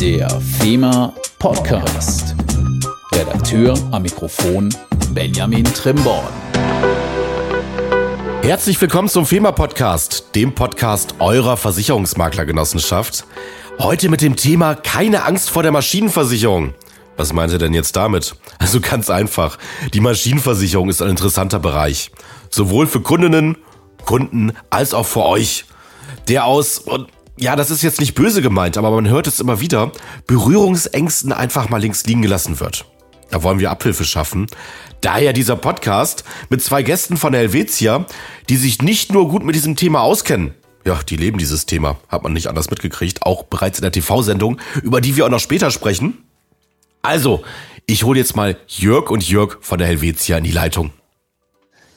Der FEMA Podcast. Redakteur am Mikrofon Benjamin Trimborn. Herzlich willkommen zum FEMA Podcast, dem Podcast eurer Versicherungsmaklergenossenschaft. Heute mit dem Thema Keine Angst vor der Maschinenversicherung. Was meint ihr denn jetzt damit? Also ganz einfach. Die Maschinenversicherung ist ein interessanter Bereich. Sowohl für Kundinnen, Kunden als auch für euch. Der aus, und ja, das ist jetzt nicht böse gemeint, aber man hört es immer wieder, Berührungsängsten einfach mal links liegen gelassen wird. Da wollen wir Abhilfe schaffen. Daher dieser Podcast mit zwei Gästen von der Helvetia, die sich nicht nur gut mit diesem Thema auskennen. Ja, die leben dieses Thema, hat man nicht anders mitgekriegt, auch bereits in der TV-Sendung, über die wir auch noch später sprechen. Also, ich hole jetzt mal Jörg und Jörg von der Helvetia in die Leitung.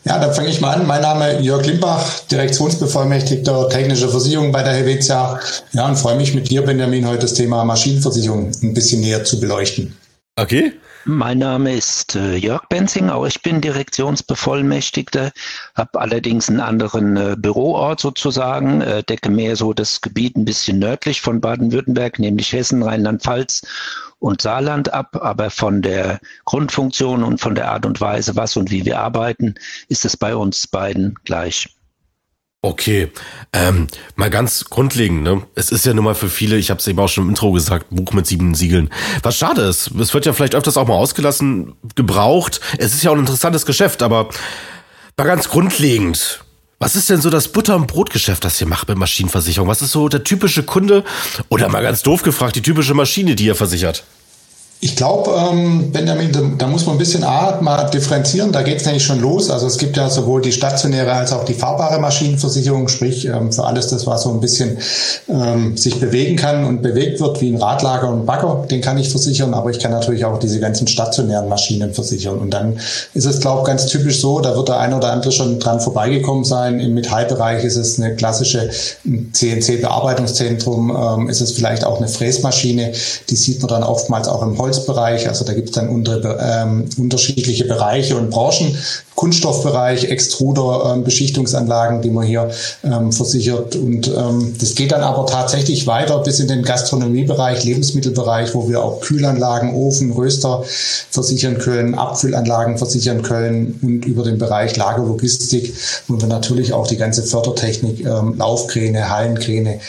Ja, dann fange ich mal an. Mein Name ist Jörg Limbach, Direktionsbevollmächtigter technische Versicherung bei der Helvetia. Ja, und freue mich mit dir, Benjamin, heute das Thema Maschinenversicherung ein bisschen näher zu beleuchten. Okay. Mein Name ist äh, Jörg Benzing, auch ich bin Direktionsbevollmächtigter, habe allerdings einen anderen äh, Büroort sozusagen, äh, decke mehr so das Gebiet ein bisschen nördlich von Baden-Württemberg, nämlich Hessen, Rheinland-Pfalz und Saarland ab, aber von der Grundfunktion und von der Art und Weise, was und wie wir arbeiten, ist es bei uns beiden gleich. Okay, ähm, mal ganz grundlegend, ne? Es ist ja nun mal für viele, ich habe es eben auch schon im Intro gesagt, Buch mit sieben Siegeln. Was schade ist, es wird ja vielleicht öfters auch mal ausgelassen, gebraucht. Es ist ja auch ein interessantes Geschäft, aber mal ganz grundlegend. Was ist denn so das Butter- und Brotgeschäft, das ihr macht mit Maschinenversicherung? Was ist so der typische Kunde oder mal ganz doof gefragt, die typische Maschine, die ihr versichert? Ich glaube, ähm, Benjamin, da, muss man ein bisschen A, mal differenzieren. Da geht es nämlich schon los. Also es gibt ja sowohl die stationäre als auch die fahrbare Maschinenversicherung, sprich ähm, für alles das, was so ein bisschen ähm, sich bewegen kann und bewegt wird, wie ein Radlager und Bagger, den kann ich versichern. Aber ich kann natürlich auch diese ganzen stationären Maschinen versichern. Und dann ist es, glaube ich, ganz typisch so, da wird der eine oder andere schon dran vorbeigekommen sein. Im Metallbereich ist es eine klassische CNC-Bearbeitungszentrum, ähm, ist es vielleicht auch eine Fräsmaschine. Die sieht man dann oftmals auch im Holz Holzbereich. Also da gibt es dann unter, ähm, unterschiedliche Bereiche und Branchen. Kunststoffbereich, Extruder, ähm, Beschichtungsanlagen, die man hier ähm, versichert. Und ähm, das geht dann aber tatsächlich weiter bis in den Gastronomiebereich, Lebensmittelbereich, wo wir auch Kühlanlagen, Ofen, Röster versichern können, Abfüllanlagen versichern können und über den Bereich Lagerlogistik, wo wir natürlich auch die ganze Fördertechnik, ähm, Laufkräne, Hallenkräne,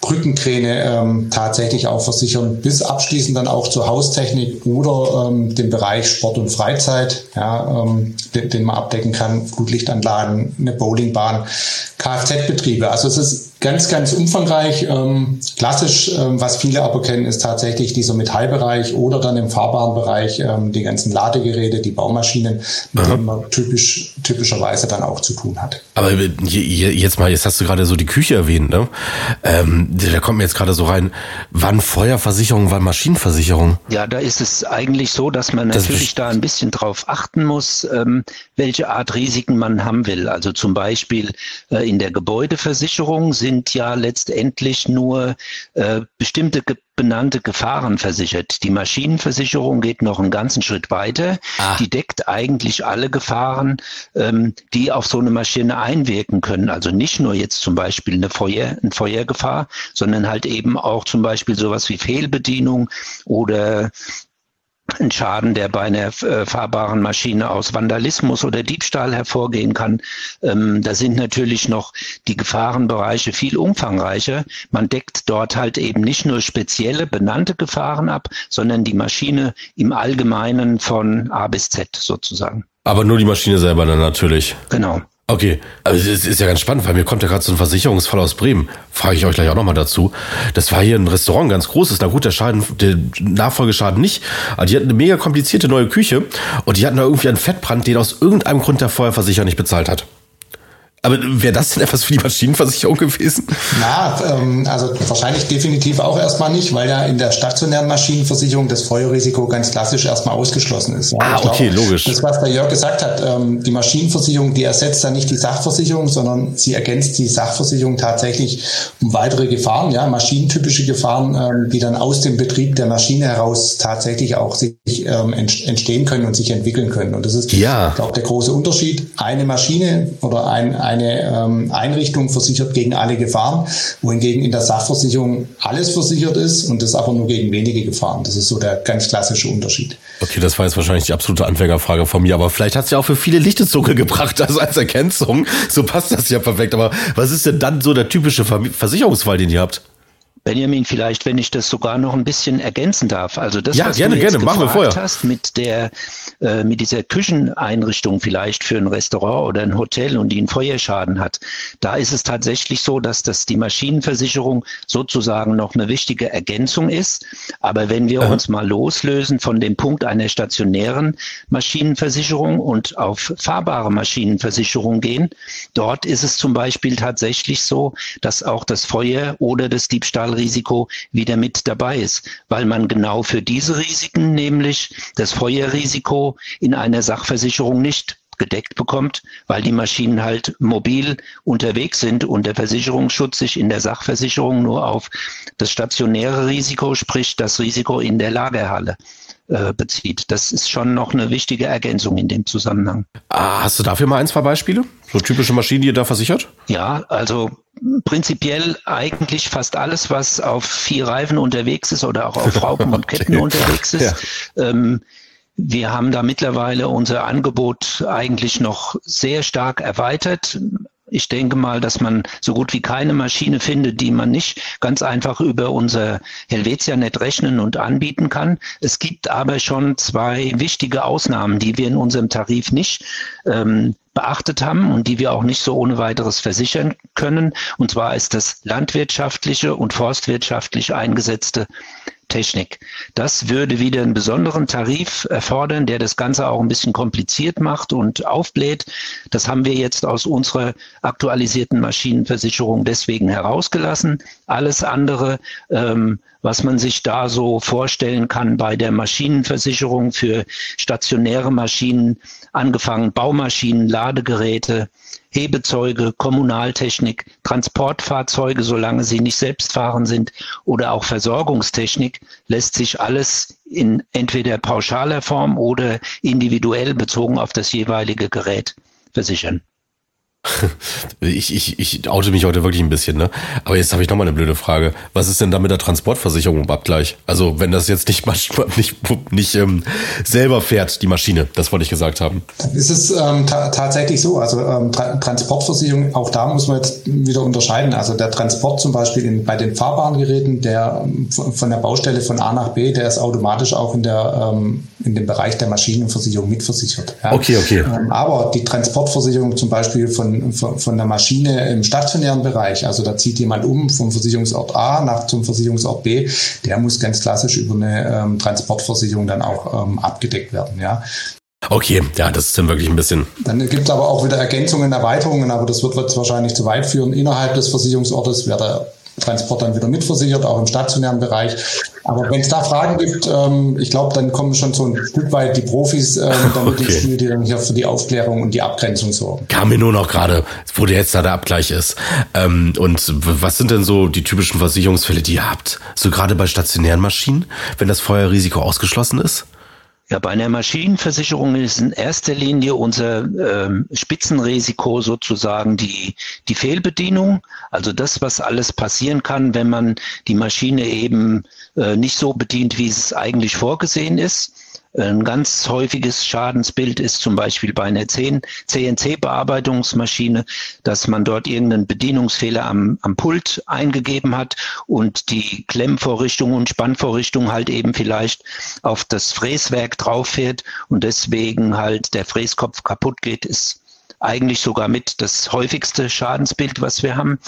Brückenkräne ähm, tatsächlich auch versichern, bis abschließend dann auch zur Haustechnik oder ähm, dem Bereich Sport und Freizeit, ja, ähm, den, den man abdecken kann, Flutlichtanlagen, eine Bowlingbahn, Kfz-Betriebe. Also es ist ganz, ganz umfangreich. Ähm, klassisch, ähm, was viele aber kennen, ist tatsächlich dieser Metallbereich oder dann im fahrbaren Bereich ähm, die ganzen Ladegeräte, die Baumaschinen, mit Aha. denen man typisch, typischerweise dann auch zu tun hat. Aber jetzt mal, jetzt hast du gerade so die Küche erwähnt, ne? Ähm, da kommt mir jetzt gerade so rein, wann Feuerversicherung, wann Maschinenversicherung? Ja, da ist es eigentlich so, dass man das natürlich da ein bisschen drauf achten muss, ähm, welche Art Risiken man haben will. Also zum Beispiel äh, in der Gebäudeversicherung sind sind ja letztendlich nur äh, bestimmte ge benannte Gefahren versichert. Die Maschinenversicherung geht noch einen ganzen Schritt weiter. Ah. Die deckt eigentlich alle Gefahren, ähm, die auf so eine Maschine einwirken können. Also nicht nur jetzt zum Beispiel eine Feuer, eine Feuergefahr, sondern halt eben auch zum Beispiel sowas wie Fehlbedienung oder ein Schaden, der bei einer äh, fahrbaren Maschine aus Vandalismus oder Diebstahl hervorgehen kann. Ähm, da sind natürlich noch die Gefahrenbereiche viel umfangreicher. Man deckt dort halt eben nicht nur spezielle benannte Gefahren ab, sondern die Maschine im Allgemeinen von A bis Z sozusagen. Aber nur die Maschine selber dann natürlich. Genau. Okay, also es ist ja ganz spannend, weil mir kommt ja gerade so ein Versicherungsfall aus Bremen. Frage ich euch gleich auch nochmal dazu. Das war hier ein Restaurant, ganz großes. Na gut, der Schaden, der Nachfolgeschaden nicht. Aber die hatten eine mega komplizierte neue Küche und die hatten da irgendwie einen Fettbrand, den aus irgendeinem Grund der Feuerversicherer nicht bezahlt hat. Aber wäre das denn etwas für die Maschinenversicherung gewesen? Na, ähm, also wahrscheinlich definitiv auch erstmal nicht, weil ja in der stationären Maschinenversicherung das Feuerrisiko ganz klassisch erstmal ausgeschlossen ist. Ah, okay, glaub, logisch. Das, was der Jörg gesagt hat, ähm, die Maschinenversicherung, die ersetzt dann nicht die Sachversicherung, sondern sie ergänzt die Sachversicherung tatsächlich um weitere Gefahren, ja, maschinentypische Gefahren, ähm, die dann aus dem Betrieb der Maschine heraus tatsächlich auch sich ähm, entstehen können und sich entwickeln können. Und das ist, ja. ich glaube, der große Unterschied. Eine Maschine oder ein, ein eine ähm, Einrichtung versichert gegen alle Gefahren, wohingegen in der Sachversicherung alles versichert ist und das aber nur gegen wenige Gefahren. Das ist so der ganz klassische Unterschied. Okay, das war jetzt wahrscheinlich die absolute Anfängerfrage von mir, aber vielleicht hat es ja auch für viele Licht gebracht, also als Ergänzung. So passt das ja perfekt. Aber was ist denn dann so der typische Versicherungsfall, den ihr habt? Benjamin, vielleicht, wenn ich das sogar noch ein bisschen ergänzen darf. Also das, ja, was gerne, du jetzt gerne. Machen wir vorher. hast mit der, äh, mit dieser Kücheneinrichtung vielleicht für ein Restaurant oder ein Hotel und die einen Feuerschaden hat, da ist es tatsächlich so, dass das die Maschinenversicherung sozusagen noch eine wichtige Ergänzung ist. Aber wenn wir Aha. uns mal loslösen von dem Punkt einer stationären Maschinenversicherung und auf fahrbare Maschinenversicherung gehen, dort ist es zum Beispiel tatsächlich so, dass auch das Feuer oder das Diebstahl Unfallrisiko wieder mit dabei ist, weil man genau für diese Risiken, nämlich das Feuerrisiko in einer Sachversicherung nicht gedeckt bekommt, weil die Maschinen halt mobil unterwegs sind und der Versicherungsschutz sich in der Sachversicherung nur auf das stationäre Risiko, sprich das Risiko in der Lagerhalle äh, bezieht. Das ist schon noch eine wichtige Ergänzung in dem Zusammenhang. Ah, hast du dafür mal ein, zwei Beispiele? So typische Maschinen, die ihr da versichert? Ja, also prinzipiell eigentlich fast alles, was auf vier Reifen unterwegs ist oder auch auf Raupen und Ketten okay. unterwegs ist. Ja. Ähm, wir haben da mittlerweile unser Angebot eigentlich noch sehr stark erweitert. Ich denke mal, dass man so gut wie keine Maschine findet, die man nicht ganz einfach über unser Helvetia-Net rechnen und anbieten kann. Es gibt aber schon zwei wichtige Ausnahmen, die wir in unserem Tarif nicht ähm, beachtet haben und die wir auch nicht so ohne weiteres versichern können. Und zwar ist das landwirtschaftliche und forstwirtschaftlich eingesetzte Technik. Das würde wieder einen besonderen Tarif erfordern, der das Ganze auch ein bisschen kompliziert macht und aufbläht. Das haben wir jetzt aus unserer aktualisierten Maschinenversicherung deswegen herausgelassen. Alles andere, ähm, was man sich da so vorstellen kann bei der Maschinenversicherung für stationäre Maschinen, angefangen Baumaschinen, Ladegeräte, Hebezeuge, Kommunaltechnik, Transportfahrzeuge, solange sie nicht selbstfahrend sind, oder auch Versorgungstechnik, lässt sich alles in entweder pauschaler Form oder individuell bezogen auf das jeweilige Gerät versichern. Ich, ich, ich oute mich heute wirklich ein bisschen, ne? Aber jetzt habe ich nochmal eine blöde Frage. Was ist denn da mit der Transportversicherung im Abgleich? Also wenn das jetzt nicht, nicht, nicht ähm, selber fährt, die Maschine, das wollte ich gesagt haben. Ist es ähm, tatsächlich so? Also ähm, Tra Transportversicherung, auch da muss man jetzt wieder unterscheiden. Also der Transport zum Beispiel in, bei den fahrbaren Geräten, der ähm, von der Baustelle von A nach B, der ist automatisch auch in der ähm, in dem Bereich der Maschinenversicherung mitversichert. Ja? Okay, okay. Ähm, aber die Transportversicherung zum Beispiel von von, von, der Maschine im stationären Bereich, also da zieht jemand um vom Versicherungsort A nach zum Versicherungsort B, der muss ganz klassisch über eine ähm, Transportversicherung dann auch ähm, abgedeckt werden. Ja. Okay, ja, das ist dann wirklich ein bisschen. Dann gibt es aber auch wieder Ergänzungen, Erweiterungen, aber das wird jetzt wahrscheinlich zu weit führen. Innerhalb des Versicherungsortes wäre Transport dann wieder mitversichert, auch im stationären Bereich. Aber wenn es da Fragen gibt, ähm, ich glaube, dann kommen schon so ein Stück weit die Profis ähm, damit okay. ins Spiel, die dann hier für die Aufklärung und die Abgrenzung sorgen. Kam mir nur noch gerade, wo der jetzt da der Abgleich ist. Ähm, und was sind denn so die typischen Versicherungsfälle, die ihr habt? So gerade bei stationären Maschinen, wenn das Feuerrisiko ausgeschlossen ist? Ja, bei einer Maschinenversicherung ist in erster Linie unser ähm, Spitzenrisiko sozusagen die, die Fehlbedienung. Also das, was alles passieren kann, wenn man die Maschine eben äh, nicht so bedient, wie es eigentlich vorgesehen ist. Ein ganz häufiges Schadensbild ist zum Beispiel bei einer CNC-Bearbeitungsmaschine, dass man dort irgendeinen Bedienungsfehler am, am Pult eingegeben hat und die Klemmvorrichtung und Spannvorrichtung halt eben vielleicht auf das Fräswerk drauf fährt und deswegen halt der Fräskopf kaputt geht, ist eigentlich sogar mit das häufigste Schadensbild, was wir haben.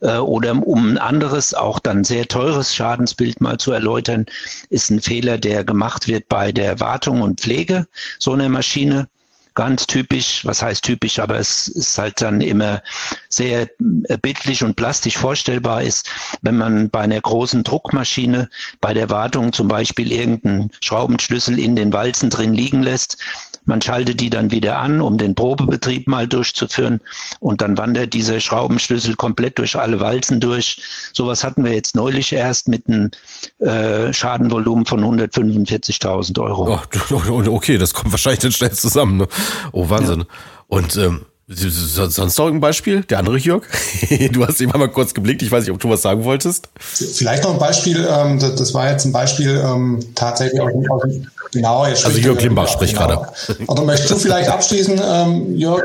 Äh, oder um ein anderes, auch dann sehr teures Schadensbild mal zu erläutern, ist ein Fehler, der gemacht wird bei der Wartung und Pflege so einer Maschine ganz typisch, was heißt typisch, aber es ist halt dann immer sehr äh, bildlich und plastisch vorstellbar ist, wenn man bei einer großen Druckmaschine bei der Wartung zum Beispiel irgendeinen Schraubenschlüssel in den Walzen drin liegen lässt, man schaltet die dann wieder an, um den Probebetrieb mal durchzuführen. Und dann wandert dieser Schraubenschlüssel komplett durch alle Walzen durch. Sowas hatten wir jetzt neulich erst mit einem äh, Schadenvolumen von 145.000 Euro. Oh, okay, das kommt wahrscheinlich dann schnell zusammen. Ne? Oh, Wahnsinn. Ja. Und ähm, Sonst noch ein Beispiel? Der andere Jörg? Du hast immer mal kurz geblickt. Ich weiß nicht, ob du was sagen wolltest. Vielleicht noch ein Beispiel. Ähm, das war jetzt ein Beispiel ähm, tatsächlich aus dem, genau. Jetzt also Jörg Limbach spricht genau. gerade. Oder möchtest du vielleicht abschließen, ähm, Jörg?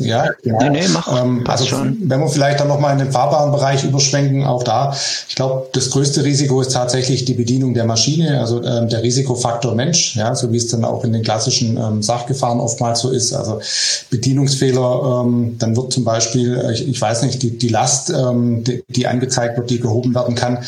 Ja, genau. Nee, nee, mach. Ähm, also schon. wenn wir vielleicht dann nochmal in den fahrbaren Bereich überschwenken, auch da, ich glaube, das größte Risiko ist tatsächlich die Bedienung der Maschine, also ähm, der Risikofaktor Mensch, ja, so wie es dann auch in den klassischen ähm, Sachgefahren oftmals so ist. Also Bedienungsfehler, ähm, dann wird zum Beispiel, äh, ich, ich weiß nicht, die, die Last, ähm, die, die angezeigt wird, die gehoben werden kann,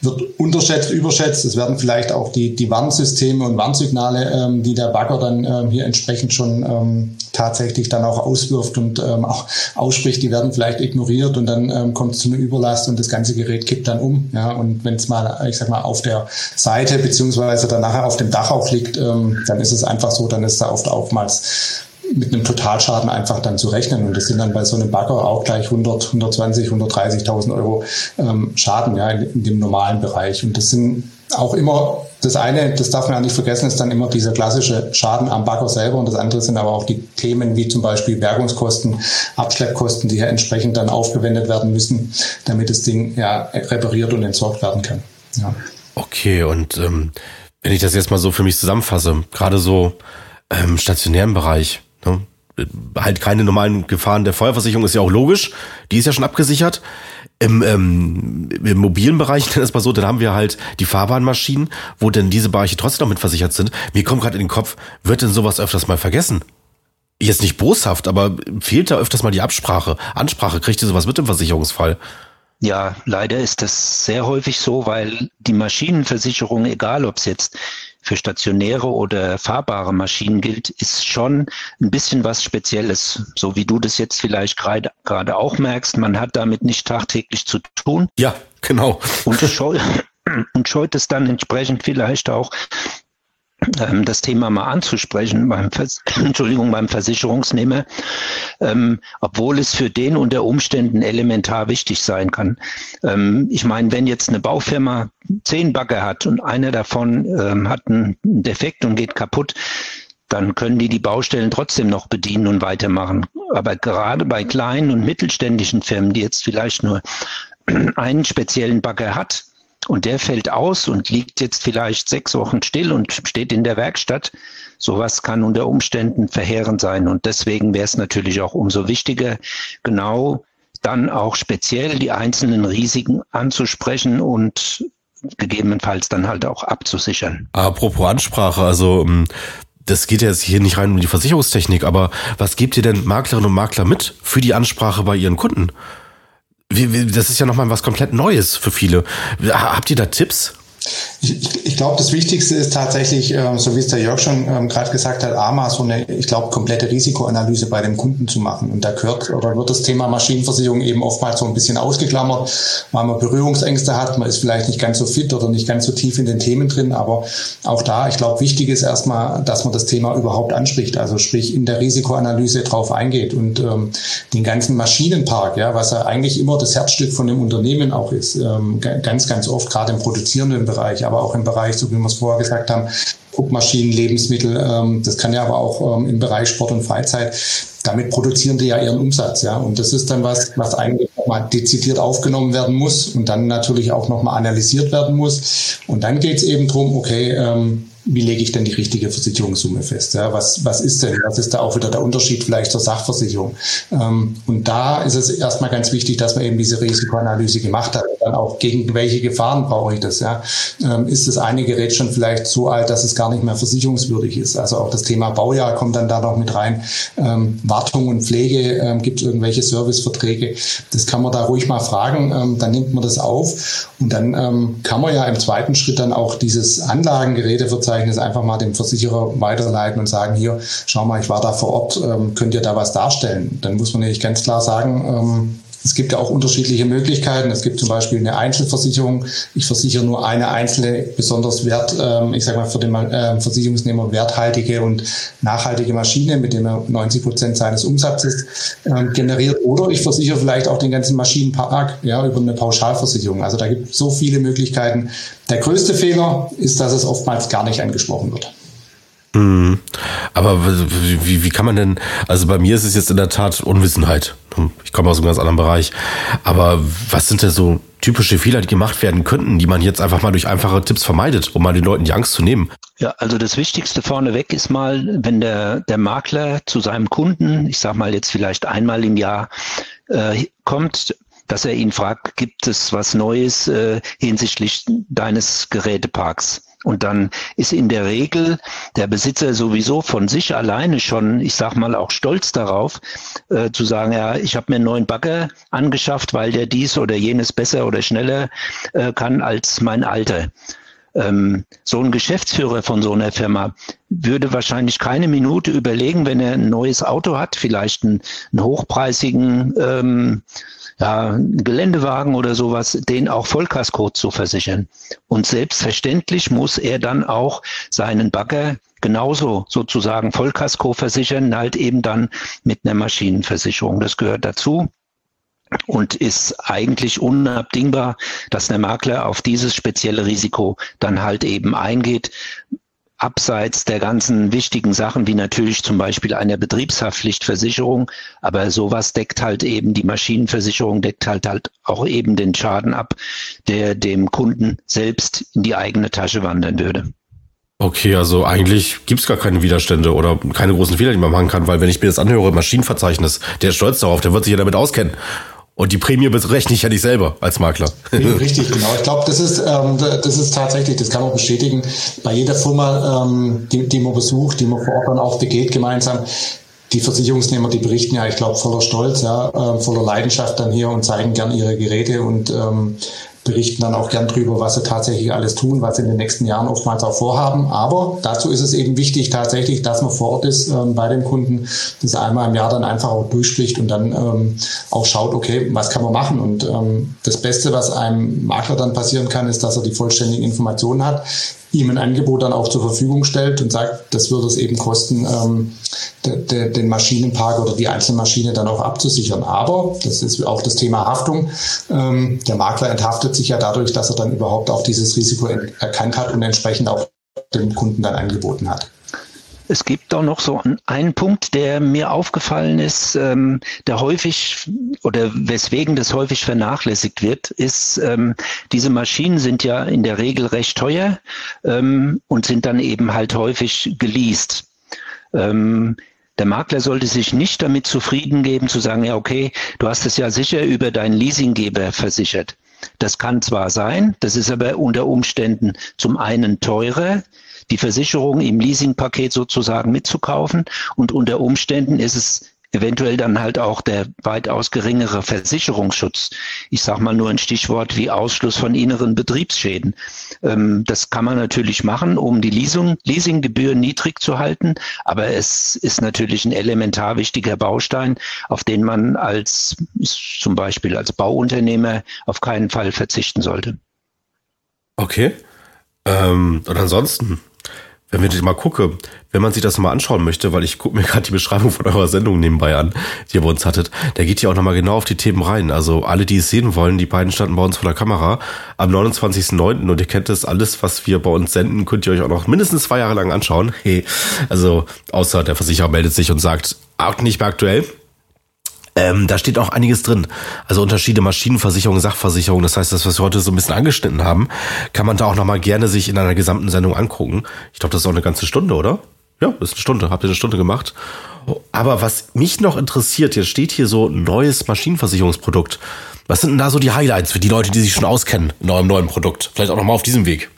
wird unterschätzt, überschätzt. Es werden vielleicht auch die, die Warnsysteme und Warnsignale, ähm, die der Bagger dann ähm, hier entsprechend schon ähm, tatsächlich dann auch auswirft und ähm, auch ausspricht, die werden vielleicht ignoriert und dann ähm, kommt es zu einer Überlast und das ganze Gerät kippt dann um. Ja, und wenn es mal, ich sag mal, auf der Seite beziehungsweise dann nachher auf dem Dach auch liegt, ähm, dann ist es einfach so, dann ist da oft oftmals mit einem Totalschaden einfach dann zu rechnen. Und das sind dann bei so einem Bagger auch gleich 100, 120, 130.000 Euro ähm, Schaden ja, in, in, dem normalen Bereich. Und das sind auch immer das eine, das darf man auch nicht vergessen, ist dann immer dieser klassische Schaden am Bagger selber und das andere sind aber auch die Themen wie zum Beispiel Bergungskosten, Abschleppkosten, die ja entsprechend dann aufgewendet werden müssen, damit das Ding ja repariert und entsorgt werden kann. Ja. Okay, und ähm, wenn ich das jetzt mal so für mich zusammenfasse, gerade so ähm, stationären Bereich, ne? Halt keine normalen Gefahren der Feuerversicherung ist ja auch logisch, die ist ja schon abgesichert. Im, ähm, Im mobilen Bereich, dann ist mal so, dann haben wir halt die Fahrbahnmaschinen, wo denn diese Bereiche trotzdem noch mit versichert sind. Mir kommt gerade in den Kopf, wird denn sowas öfters mal vergessen? Jetzt nicht boshaft, aber fehlt da öfters mal die Absprache, Ansprache, kriegt ihr sowas mit im Versicherungsfall? Ja, leider ist das sehr häufig so, weil die Maschinenversicherung, egal ob es jetzt für stationäre oder fahrbare Maschinen gilt, ist schon ein bisschen was Spezielles. So wie du das jetzt vielleicht gerade auch merkst, man hat damit nicht tagtäglich zu tun. Ja, genau. Und, scheu und scheut es dann entsprechend vielleicht auch ähm, das Thema mal anzusprechen beim, Vers Entschuldigung, beim Versicherungsnehmer, ähm, obwohl es für den unter Umständen elementar wichtig sein kann. Ähm, ich meine, wenn jetzt eine Baufirma zehn Bagger hat und einer davon ähm, hat einen Defekt und geht kaputt, dann können die die Baustellen trotzdem noch bedienen und weitermachen. Aber gerade bei kleinen und mittelständischen Firmen, die jetzt vielleicht nur einen speziellen Bagger hat, und der fällt aus und liegt jetzt vielleicht sechs Wochen still und steht in der Werkstatt. Sowas kann unter Umständen verheerend sein. Und deswegen wäre es natürlich auch umso wichtiger, genau dann auch speziell die einzelnen Risiken anzusprechen und gegebenenfalls dann halt auch abzusichern. Apropos Ansprache, also ähm, das geht jetzt hier nicht rein um die Versicherungstechnik, aber was gebt ihr denn Maklerinnen und Makler mit für die Ansprache bei ihren Kunden? Das ist ja nochmal was komplett Neues für viele. Habt ihr da Tipps? Ich, ich glaube, das Wichtigste ist tatsächlich, äh, so wie es der Jörg schon ähm, gerade gesagt hat, AMA so eine, ich glaube, komplette Risikoanalyse bei dem Kunden zu machen. Und da gehört oder wird das Thema Maschinenversicherung eben oftmals so ein bisschen ausgeklammert, weil man Berührungsängste hat, man ist vielleicht nicht ganz so fit oder nicht ganz so tief in den Themen drin. Aber auch da, ich glaube, wichtig ist erstmal, dass man das Thema überhaupt anspricht. Also sprich in der Risikoanalyse drauf eingeht und ähm, den ganzen Maschinenpark, ja, was ja eigentlich immer das Herzstück von dem Unternehmen auch ist, ähm, ganz, ganz oft gerade im produzierenden Bereich, aber auch im Bereich, so wie wir es vorher gesagt haben, Druckmaschinen, Lebensmittel, ähm, das kann ja aber auch ähm, im Bereich Sport und Freizeit. Damit produzieren die ja ihren Umsatz, ja. Und das ist dann was, was eigentlich mal dezidiert aufgenommen werden muss und dann natürlich auch nochmal analysiert werden muss. Und dann geht es eben drum, okay, ähm, wie lege ich denn die richtige Versicherungssumme fest? Ja, was, was ist denn? Was ist da auch wieder der Unterschied vielleicht zur Sachversicherung? Ähm, und da ist es erstmal ganz wichtig, dass man eben diese Risikoanalyse gemacht hat. Dann auch gegen welche Gefahren brauche ich das? Ja? Ähm, ist das eine Gerät schon vielleicht so alt, dass es gar nicht mehr versicherungswürdig ist? Also auch das Thema Baujahr kommt dann da noch mit rein. Ähm, Wartung und Pflege, ähm, gibt es irgendwelche Serviceverträge? Das kann man da ruhig mal fragen. Ähm, dann nimmt man das auf und dann ähm, kann man ja im zweiten Schritt dann auch dieses Anlagengeräteverzeichnis Verzeichnis einfach mal dem Versicherer weiterleiten und sagen, hier, schau mal, ich war da vor Ort, ähm, könnt ihr da was darstellen? Dann muss man nämlich ganz klar sagen, ähm, es gibt ja auch unterschiedliche Möglichkeiten. Es gibt zum Beispiel eine Einzelversicherung. Ich versichere nur eine einzelne, besonders wert, ähm, ich sage mal für den äh, Versicherungsnehmer werthaltige und nachhaltige Maschine, mit dem er 90 Prozent seines Umsatzes ähm, generiert. Oder ich versichere vielleicht auch den ganzen Maschinenpark ja, über eine Pauschalversicherung. Also da gibt es so viele Möglichkeiten. Der größte Fehler ist, dass es oftmals gar nicht angesprochen wird. Mhm. Aber wie, wie kann man denn, also bei mir ist es jetzt in der Tat Unwissenheit. Ich komme aus einem ganz anderen Bereich. Aber was sind denn so typische Fehler, die gemacht werden könnten, die man jetzt einfach mal durch einfache Tipps vermeidet, um mal den Leuten die Angst zu nehmen? Ja, also das Wichtigste vorneweg ist mal, wenn der, der Makler zu seinem Kunden, ich sage mal jetzt vielleicht einmal im Jahr, äh, kommt, dass er ihn fragt, gibt es was Neues äh, hinsichtlich deines Geräteparks? Und dann ist in der Regel der Besitzer sowieso von sich alleine schon, ich sag mal, auch stolz darauf, äh, zu sagen, ja, ich habe mir einen neuen Bagger angeschafft, weil der dies oder jenes besser oder schneller äh, kann als mein alter. Ähm, so ein Geschäftsführer von so einer Firma würde wahrscheinlich keine Minute überlegen, wenn er ein neues Auto hat, vielleicht einen, einen hochpreisigen ähm, ja, Geländewagen oder sowas, den auch Vollkasko zu versichern. Und selbstverständlich muss er dann auch seinen Bagger genauso sozusagen Vollkasko versichern, halt eben dann mit einer Maschinenversicherung. Das gehört dazu und ist eigentlich unabdingbar, dass der Makler auf dieses spezielle Risiko dann halt eben eingeht abseits der ganzen wichtigen Sachen, wie natürlich zum Beispiel einer Betriebshaftpflichtversicherung. Aber sowas deckt halt eben, die Maschinenversicherung deckt halt halt auch eben den Schaden ab, der dem Kunden selbst in die eigene Tasche wandern würde. Okay, also eigentlich gibt's gar keine Widerstände oder keine großen Fehler, die man machen kann, weil wenn ich mir das anhöre, Maschinenverzeichnis, der ist stolz darauf, der wird sich ja damit auskennen. Und die Prämie berechne ich ja nicht selber als Makler. Richtig, genau. Ich glaube, das ist, ähm, das ist tatsächlich, das kann man bestätigen, bei jeder Firma, ähm, die, die man besucht, die man vor Ort dann auch begeht gemeinsam, die Versicherungsnehmer, die berichten ja, ich glaube, voller Stolz, ja, äh, voller Leidenschaft dann hier und zeigen gern ihre Geräte und ähm, berichten dann auch gern drüber, was sie tatsächlich alles tun, was sie in den nächsten Jahren oftmals auch vorhaben. Aber dazu ist es eben wichtig tatsächlich, dass man vor Ort ist ähm, bei dem Kunden, das einmal im Jahr dann einfach auch durchspricht und dann ähm, auch schaut, okay, was kann man machen? Und ähm, das Beste, was einem Makler dann passieren kann, ist, dass er die vollständigen Informationen hat, ihm ein Angebot dann auch zur Verfügung stellt und sagt, das würde es eben kosten, ähm, de, de, den Maschinenpark oder die einzelne Maschine dann auch abzusichern. Aber, das ist auch das Thema Haftung, ähm, der Makler enthaftet sich ja dadurch, dass er dann überhaupt auch dieses Risiko erkannt hat und entsprechend auch dem Kunden dann angeboten hat. Es gibt auch noch so einen Punkt, der mir aufgefallen ist, ähm, der häufig oder weswegen das häufig vernachlässigt wird, ist, ähm, diese Maschinen sind ja in der Regel recht teuer ähm, und sind dann eben halt häufig geleast. Ähm, der Makler sollte sich nicht damit zufrieden geben, zu sagen, ja, okay, du hast es ja sicher über deinen Leasinggeber versichert. Das kann zwar sein, das ist aber unter Umständen zum einen teurer, die Versicherung im Leasingpaket sozusagen mitzukaufen. Und unter Umständen ist es eventuell dann halt auch der weitaus geringere Versicherungsschutz. Ich sage mal nur ein Stichwort wie Ausschluss von inneren Betriebsschäden. Ähm, das kann man natürlich machen, um die Leasing, Leasinggebühren niedrig zu halten, aber es ist natürlich ein elementar wichtiger Baustein, auf den man als zum Beispiel als Bauunternehmer auf keinen Fall verzichten sollte. Okay. Ähm, und ansonsten, wenn wir mal gucke, wenn man sich das mal anschauen möchte, weil ich gucke mir gerade die Beschreibung von eurer Sendung nebenbei an, die ihr bei uns hattet, da geht ihr auch nochmal genau auf die Themen rein. Also alle, die es sehen wollen, die beiden standen bei uns vor der Kamera am 29.09. und ihr kennt das alles, was wir bei uns senden, könnt ihr euch auch noch mindestens zwei Jahre lang anschauen. Hey, also außer der Versicherer meldet sich und sagt, nicht mehr aktuell, ähm, da steht auch einiges drin. Also Unterschiede Maschinenversicherung, Sachversicherung. Das heißt, das, was wir heute so ein bisschen angeschnitten haben, kann man da auch nochmal gerne sich in einer gesamten Sendung angucken. Ich glaube, das ist auch eine ganze Stunde, oder? Ja, das ist eine Stunde. Habt ihr eine Stunde gemacht? Aber was mich noch interessiert, jetzt steht hier so neues Maschinenversicherungsprodukt. Was sind denn da so die Highlights für die Leute, die sich schon auskennen in eurem neuen Produkt? Vielleicht auch nochmal auf diesem Weg.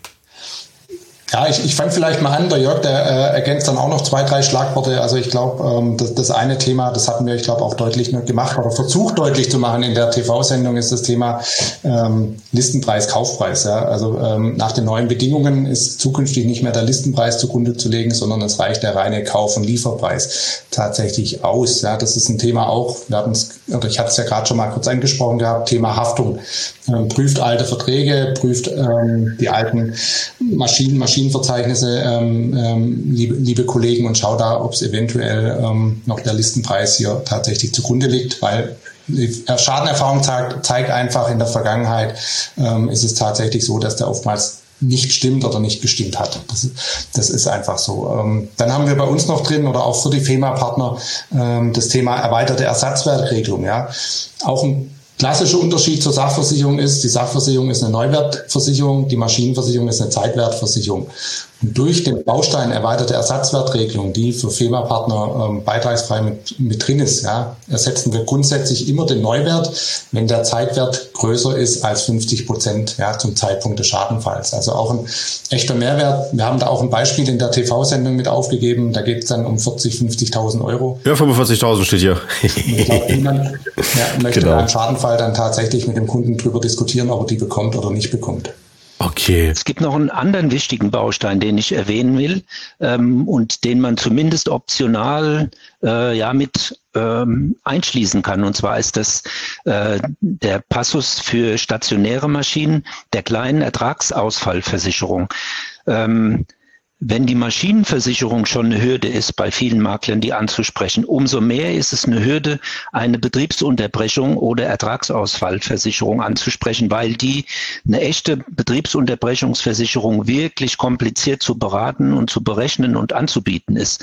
Ja, ich, ich fange vielleicht mal an. Der Jörg, der äh, ergänzt dann auch noch zwei, drei Schlagworte. Also ich glaube, ähm, das, das eine Thema, das hatten wir, ich glaube, auch deutlich gemacht oder versucht deutlich zu machen in der TV-Sendung, ist das Thema ähm, Listenpreis, Kaufpreis. Ja? Also ähm, nach den neuen Bedingungen ist zukünftig nicht mehr der Listenpreis zugrunde zu legen, sondern es reicht der reine Kauf- und Lieferpreis tatsächlich aus. Ja? Das ist ein Thema auch, wir hatten es, oder ich hatte es ja gerade schon mal kurz angesprochen gehabt, Thema Haftung. Ähm, prüft alte Verträge, prüft ähm, die alten Maschinen, Maschinenverzeichnisse, ähm, ähm, liebe, liebe Kollegen, und schaut da, ob es eventuell ähm, noch der Listenpreis hier tatsächlich zugrunde liegt, weil die Schadenerfahrung zeigt, zeigt einfach in der Vergangenheit, ähm, ist es tatsächlich so, dass der oftmals nicht stimmt oder nicht gestimmt hat. Das, das ist einfach so. Ähm, dann haben wir bei uns noch drin oder auch für die FEMA-Partner ähm, das Thema erweiterte Ersatzwertregelung. Ja, auch ein klassischer Unterschied zur Sachversicherung ist, die Sachversicherung ist eine Neuwertversicherung, die Maschinenversicherung ist eine Zeitwertversicherung. Durch den Baustein erweiterte Ersatzwertregelung, die für FEMA-Partner ähm, beitragsfrei mit, mit drin ist, ja, ersetzen wir grundsätzlich immer den Neuwert, wenn der Zeitwert größer ist als 50 Prozent ja, zum Zeitpunkt des Schadenfalls. Also auch ein echter Mehrwert. Wir haben da auch ein Beispiel in der TV-Sendung mit aufgegeben. Da geht es dann um 40, 50.000 Euro. Ja, 45.000 steht hier. ich glaube, niemand ja, möchte genau. beim Schadenfall dann tatsächlich mit dem Kunden drüber diskutieren, ob er die bekommt oder nicht bekommt. Okay. Es gibt noch einen anderen wichtigen Baustein, den ich erwähnen will ähm, und den man zumindest optional äh, ja mit ähm, einschließen kann. Und zwar ist das äh, der Passus für stationäre Maschinen der kleinen Ertragsausfallversicherung. Ähm, wenn die Maschinenversicherung schon eine Hürde ist, bei vielen Maklern die anzusprechen, umso mehr ist es eine Hürde, eine Betriebsunterbrechung oder Ertragsausfallversicherung anzusprechen, weil die eine echte Betriebsunterbrechungsversicherung wirklich kompliziert zu beraten und zu berechnen und anzubieten ist.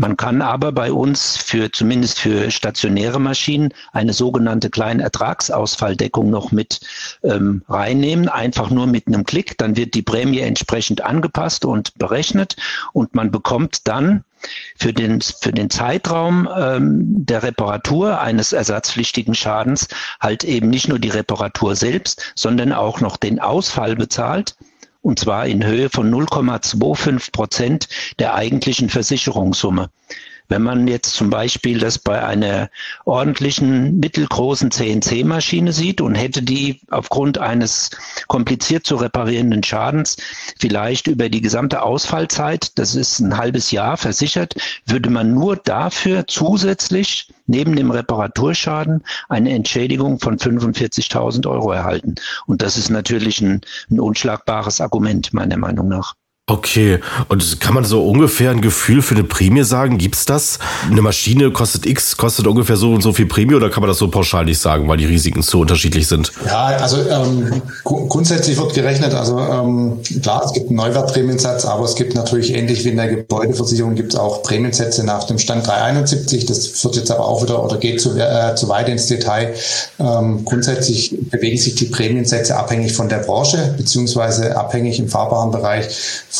Man kann aber bei uns für zumindest für stationäre Maschinen eine sogenannte kleine Ertragsausfalldeckung noch mit ähm, reinnehmen, einfach nur mit einem Klick. Dann wird die Prämie entsprechend angepasst und berechnet. Und man bekommt dann für den, für den Zeitraum ähm, der Reparatur eines ersatzpflichtigen Schadens halt eben nicht nur die Reparatur selbst, sondern auch noch den Ausfall bezahlt und zwar in Höhe von 0,25 Prozent der eigentlichen Versicherungssumme. Wenn man jetzt zum Beispiel das bei einer ordentlichen mittelgroßen CNC-Maschine sieht und hätte die aufgrund eines kompliziert zu reparierenden Schadens vielleicht über die gesamte Ausfallzeit, das ist ein halbes Jahr versichert, würde man nur dafür zusätzlich neben dem Reparaturschaden eine Entschädigung von 45.000 Euro erhalten. Und das ist natürlich ein, ein unschlagbares Argument meiner Meinung nach. Okay, und kann man so ungefähr ein Gefühl für eine Prämie sagen? Gibt's das? Eine Maschine kostet X, kostet ungefähr so und so viel Prämie oder kann man das so pauschal nicht sagen, weil die Risiken so unterschiedlich sind? Ja, also ähm, grundsätzlich wird gerechnet, also ähm, klar, es gibt einen Neuwertprämiensatz, aber es gibt natürlich ähnlich wie in der Gebäudeversicherung gibt es auch Prämiensätze nach dem Stand 371. Das wird jetzt aber auch wieder oder geht zu, äh, zu weit ins Detail. Ähm, grundsätzlich bewegen sich die Prämiensätze abhängig von der Branche beziehungsweise abhängig im fahrbaren Bereich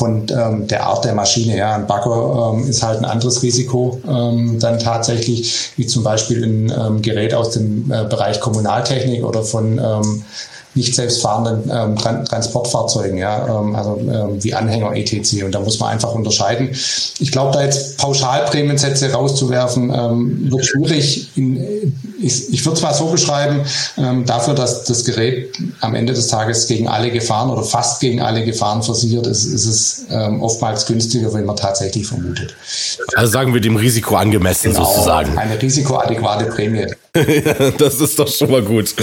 von ähm, der Art der Maschine. Ja, ein Bagger ähm, ist halt ein anderes Risiko ähm, dann tatsächlich, wie zum Beispiel ein ähm, Gerät aus dem äh, Bereich Kommunaltechnik oder von ähm, nicht selbstfahrenden ähm, Transportfahrzeugen, ja, ähm, also ähm, wie Anhänger etc. Und da muss man einfach unterscheiden. Ich glaube, da jetzt Pauschalprämiensätze rauszuwerfen, ähm, wird schwierig. In, ich ich würde es mal so beschreiben, ähm, dafür, dass das Gerät am Ende des Tages gegen alle Gefahren oder fast gegen alle Gefahren versichert ist, ist es ähm, oftmals günstiger, wenn man tatsächlich vermutet. Also sagen wir dem Risiko angemessen genau, sozusagen. Eine risikoadäquate Prämie. das ist doch schon mal gut.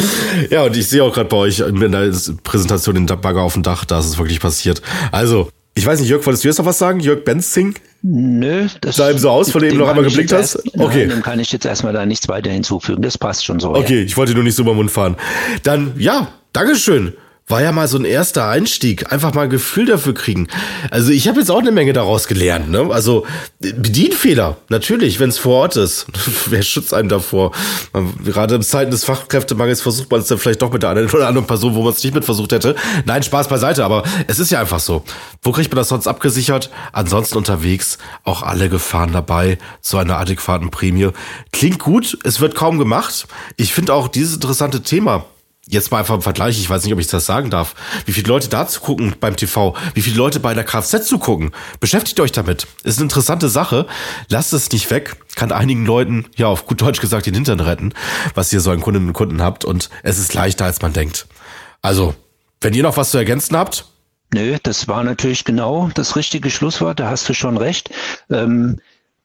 Ja, und ich sehe auch gerade bei euch in der Präsentation den Bagger auf dem Dach, da ist es wirklich passiert. Also, ich weiß nicht, Jörg, wolltest du jetzt noch was sagen? Jörg Benzing? Nö, das sah ihm so aus, von dem du noch einmal geblickt hast. Erst, okay. Nein, dem kann ich jetzt erstmal da nichts weiter hinzufügen. Das passt schon so. Okay, ja. ich wollte nur nicht so über den Mund fahren. Dann, ja, Dankeschön war ja mal so ein erster Einstieg, einfach mal ein Gefühl dafür kriegen. Also ich habe jetzt auch eine Menge daraus gelernt. Ne? Also Bedienfehler, natürlich, wenn es vor Ort ist. Wer schützt einen davor? Gerade in Zeiten des Fachkräftemangels versucht man es dann vielleicht doch mit der einen oder anderen Person, wo man es nicht mit versucht hätte. Nein, Spaß beiseite, aber es ist ja einfach so. Wo kriegt man das sonst abgesichert? Ansonsten unterwegs auch alle Gefahren dabei zu einer adäquaten Prämie. Klingt gut, es wird kaum gemacht. Ich finde auch dieses interessante Thema jetzt mal einfach im Vergleich, ich weiß nicht, ob ich das sagen darf, wie viele Leute da zu gucken beim TV, wie viele Leute bei der Kfz zu gucken. Beschäftigt euch damit. Ist eine interessante Sache. Lasst es nicht weg. Kann einigen Leuten, ja, auf gut Deutsch gesagt, den Hintern retten, was ihr so an Kundinnen und Kunden habt. Und es ist leichter, als man denkt. Also, wenn ihr noch was zu ergänzen habt. Nö, das war natürlich genau das richtige Schlusswort. Da hast du schon recht. Ähm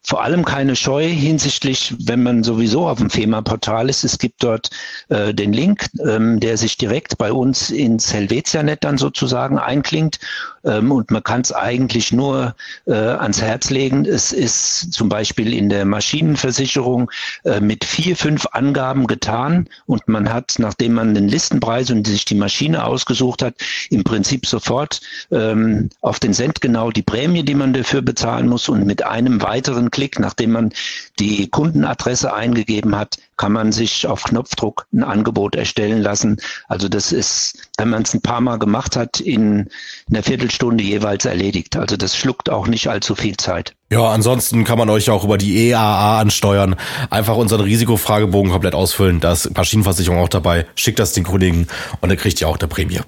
vor allem keine Scheu hinsichtlich, wenn man sowieso auf dem FEMA-Portal ist. Es gibt dort äh, den Link, ähm, der sich direkt bei uns ins Helvetia-Net dann sozusagen einklingt. Ähm, und man kann es eigentlich nur äh, ans Herz legen. Es ist zum Beispiel in der Maschinenversicherung äh, mit vier, fünf Angaben getan und man hat, nachdem man den Listenpreis und sich die Maschine ausgesucht hat, im Prinzip sofort ähm, auf den Cent genau die Prämie, die man dafür bezahlen muss und mit einem weiteren Klick, nachdem man die Kundenadresse eingegeben hat, kann man sich auf Knopfdruck ein Angebot erstellen lassen. Also das ist, wenn man es ein paar Mal gemacht hat, in einer Viertelstunde jeweils erledigt. Also das schluckt auch nicht allzu viel Zeit. Ja, ansonsten kann man euch auch über die EAA ansteuern. Einfach unseren Risikofragebogen komplett ausfüllen. Da ist Maschinenversicherung auch dabei. Schickt das den Kollegen und dann kriegt ihr auch eine Prämie.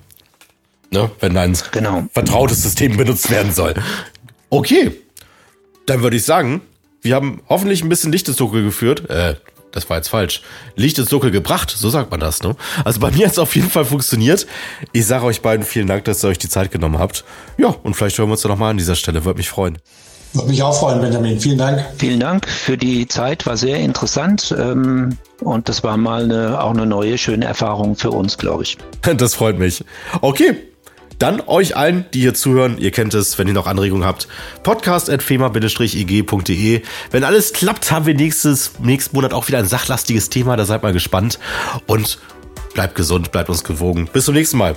Ne? Wenn ein genau. vertrautes System benutzt werden soll. Okay, dann würde ich sagen, wir haben hoffentlich ein bisschen Licht ins Dunkel geführt. Äh, das war jetzt falsch. Licht ins Dunkel gebracht, so sagt man das, ne? Also bei mir hat es auf jeden Fall funktioniert. Ich sage euch beiden vielen Dank, dass ihr euch die Zeit genommen habt. Ja, und vielleicht hören wir uns dann nochmal an dieser Stelle. Würde mich freuen. Würde mich auch freuen, Benjamin. Vielen Dank. Vielen Dank für die Zeit, war sehr interessant. Ähm, und das war mal eine, auch eine neue, schöne Erfahrung für uns, glaube ich. Das freut mich. Okay, dann euch allen, die hier zuhören, ihr kennt es, wenn ihr noch Anregungen habt, podcast.fema-ig.de. Wenn alles klappt, haben wir nächstes, nächsten Monat auch wieder ein sachlastiges Thema, da seid mal gespannt und bleibt gesund, bleibt uns gewogen. Bis zum nächsten Mal.